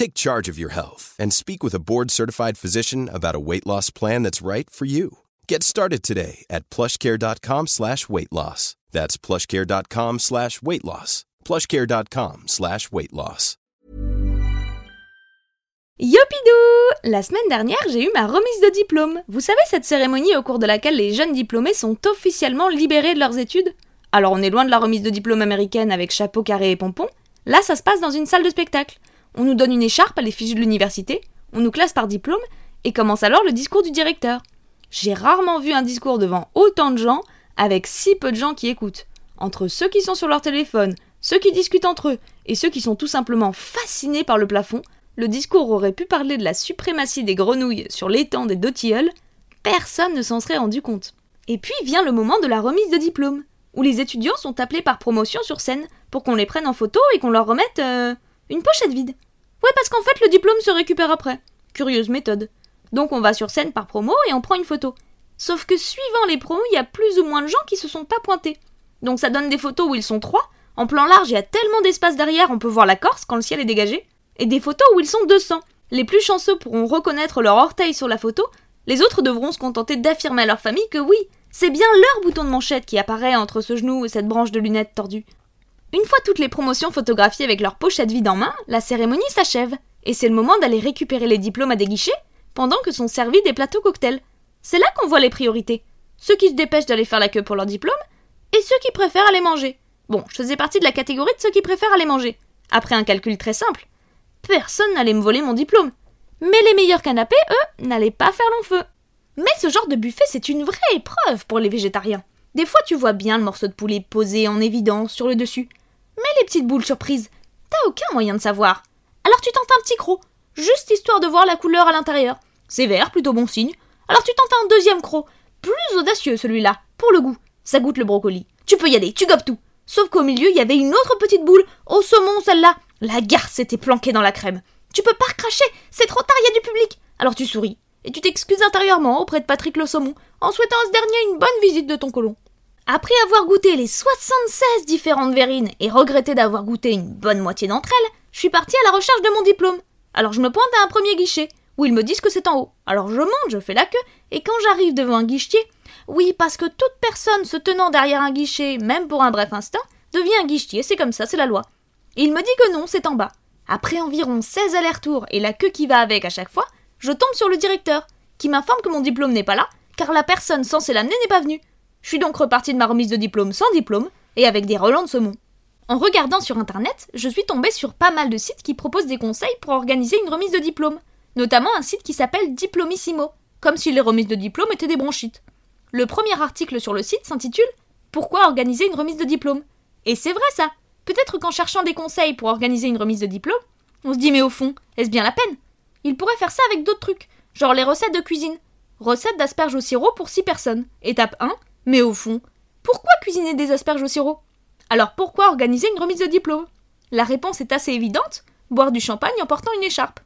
Take charge of your health and speak with a board-certified physician about a weight loss plan that's right for you. Get started today at plushcare.com slash weight loss. That's plushcare.com slash weight loss. plushcare.com slash weight loss. Yopidou La semaine dernière, j'ai eu ma remise de diplôme. Vous savez, cette cérémonie au cours de laquelle les jeunes diplômés sont officiellement libérés de leurs études? Alors on est loin de la remise de diplôme américaine avec chapeau carré et pompons. Là, ça se passe dans une salle de spectacle. On nous donne une écharpe à l'effigie de l'université, on nous classe par diplôme, et commence alors le discours du directeur. J'ai rarement vu un discours devant autant de gens, avec si peu de gens qui écoutent. Entre ceux qui sont sur leur téléphone, ceux qui discutent entre eux, et ceux qui sont tout simplement fascinés par le plafond, le discours aurait pu parler de la suprématie des grenouilles sur l'étang des deux tilleuls, personne ne s'en serait rendu compte. Et puis vient le moment de la remise de diplôme, où les étudiants sont appelés par promotion sur scène pour qu'on les prenne en photo et qu'on leur remette euh, une pochette vide. Ouais, parce qu'en fait, le diplôme se récupère après. Curieuse méthode. Donc on va sur scène par promo et on prend une photo. Sauf que suivant les promos, il y a plus ou moins de gens qui se sont pas pointés. Donc ça donne des photos où ils sont trois. En plan large, il y a tellement d'espace derrière, on peut voir la Corse quand le ciel est dégagé. Et des photos où ils sont 200. Les plus chanceux pourront reconnaître leur orteil sur la photo. Les autres devront se contenter d'affirmer à leur famille que oui, c'est bien leur bouton de manchette qui apparaît entre ce genou et cette branche de lunettes tordue. Une fois toutes les promotions photographiées avec leur pochette vide en main, la cérémonie s'achève. Et c'est le moment d'aller récupérer les diplômes à des guichets pendant que sont servis des plateaux cocktails. C'est là qu'on voit les priorités. Ceux qui se dépêchent d'aller faire la queue pour leur diplôme et ceux qui préfèrent aller manger. Bon, je faisais partie de la catégorie de ceux qui préfèrent aller manger. Après un calcul très simple. Personne n'allait me voler mon diplôme. Mais les meilleurs canapés, eux, n'allaient pas faire long feu. Mais ce genre de buffet, c'est une vraie épreuve pour les végétariens. Des fois, tu vois bien le morceau de poulet posé en évidence sur le dessus. Mais les petites boules surprises, t'as aucun moyen de savoir. Alors tu tentes un petit croc, juste histoire de voir la couleur à l'intérieur. C'est vert, plutôt bon signe. Alors tu tentes un deuxième croc, plus audacieux celui-là, pour le goût. Ça goûte le brocoli. Tu peux y aller, tu gobes tout. Sauf qu'au milieu, il y avait une autre petite boule, au saumon celle-là. La garce était planquée dans la crème. Tu peux pas recracher, c'est trop tard, il y a du public. Alors tu souris, et tu t'excuses intérieurement auprès de Patrick le saumon, en souhaitant à ce dernier une bonne visite de ton colon. Après avoir goûté les 76 différentes verrines et regretté d'avoir goûté une bonne moitié d'entre elles, je suis partie à la recherche de mon diplôme. Alors je me pointe à un premier guichet, où ils me disent que c'est en haut. Alors je monte, je fais la queue, et quand j'arrive devant un guichetier, oui, parce que toute personne se tenant derrière un guichet, même pour un bref instant, devient un guichetier, c'est comme ça, c'est la loi. Il me dit que non, c'est en bas. Après environ 16 allers-retours et la queue qui va avec à chaque fois, je tombe sur le directeur, qui m'informe que mon diplôme n'est pas là, car la personne censée l'amener n'est pas venue. Je suis donc repartie de ma remise de diplôme sans diplôme, et avec des relents de saumon. En regardant sur internet, je suis tombée sur pas mal de sites qui proposent des conseils pour organiser une remise de diplôme, notamment un site qui s'appelle Diplomissimo, comme si les remises de diplôme étaient des bronchites. Le premier article sur le site s'intitule Pourquoi organiser une remise de diplôme? Et c'est vrai ça Peut-être qu'en cherchant des conseils pour organiser une remise de diplôme, on se dit mais au fond, est-ce bien la peine? Il pourrait faire ça avec d'autres trucs, genre les recettes de cuisine. Recette d'asperges au sirop pour 6 personnes. Étape 1, mais au fond, pourquoi cuisiner des asperges au sirop? Alors pourquoi organiser une remise de diplôme? La réponse est assez évidente, boire du champagne en portant une écharpe.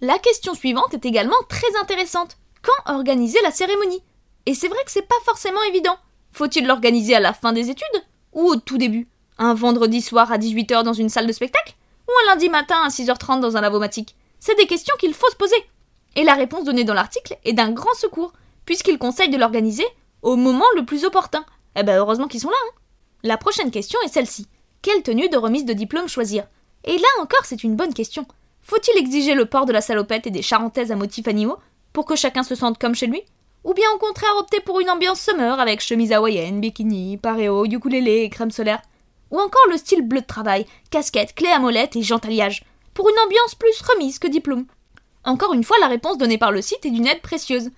La question suivante est également très intéressante. Quand organiser la cérémonie? Et c'est vrai que c'est pas forcément évident. Faut-il l'organiser à la fin des études? Ou au tout début? Un vendredi soir à 18h dans une salle de spectacle? Ou un lundi matin à 6h30 dans un lavomatique? C'est des questions qu'il faut se poser. Et la réponse donnée dans l'article est d'un grand secours, puisqu'il conseille de l'organiser au moment le plus opportun. Eh ben heureusement qu'ils sont là. Hein. La prochaine question est celle-ci. Quelle tenue de remise de diplôme choisir? Et là encore, c'est une bonne question. Faut-il exiger le port de la salopette et des charentaises à motifs animaux pour que chacun se sente comme chez lui? Ou bien au contraire opter pour une ambiance summer avec chemise hawaïenne, bikini, pareo, ukulélé et crème solaire? Ou encore le style bleu de travail, casquette, clé à molette et gentaliage, pour une ambiance plus remise que diplôme? Encore une fois, la réponse donnée par le site est d'une aide précieuse,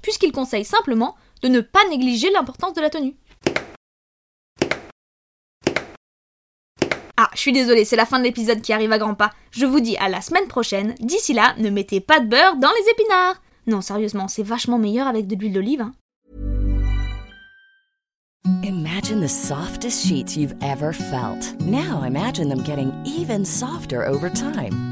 puisqu'il conseille simplement de ne pas négliger l'importance de la tenue. Ah, je suis désolée, c'est la fin de l'épisode qui arrive à grands pas. Je vous dis à la semaine prochaine. D'ici là, ne mettez pas de beurre dans les épinards. Non, sérieusement, c'est vachement meilleur avec de l'huile d'olive. Hein. Imagine the softest sheets you've ever felt. Now imagine them getting even softer over time.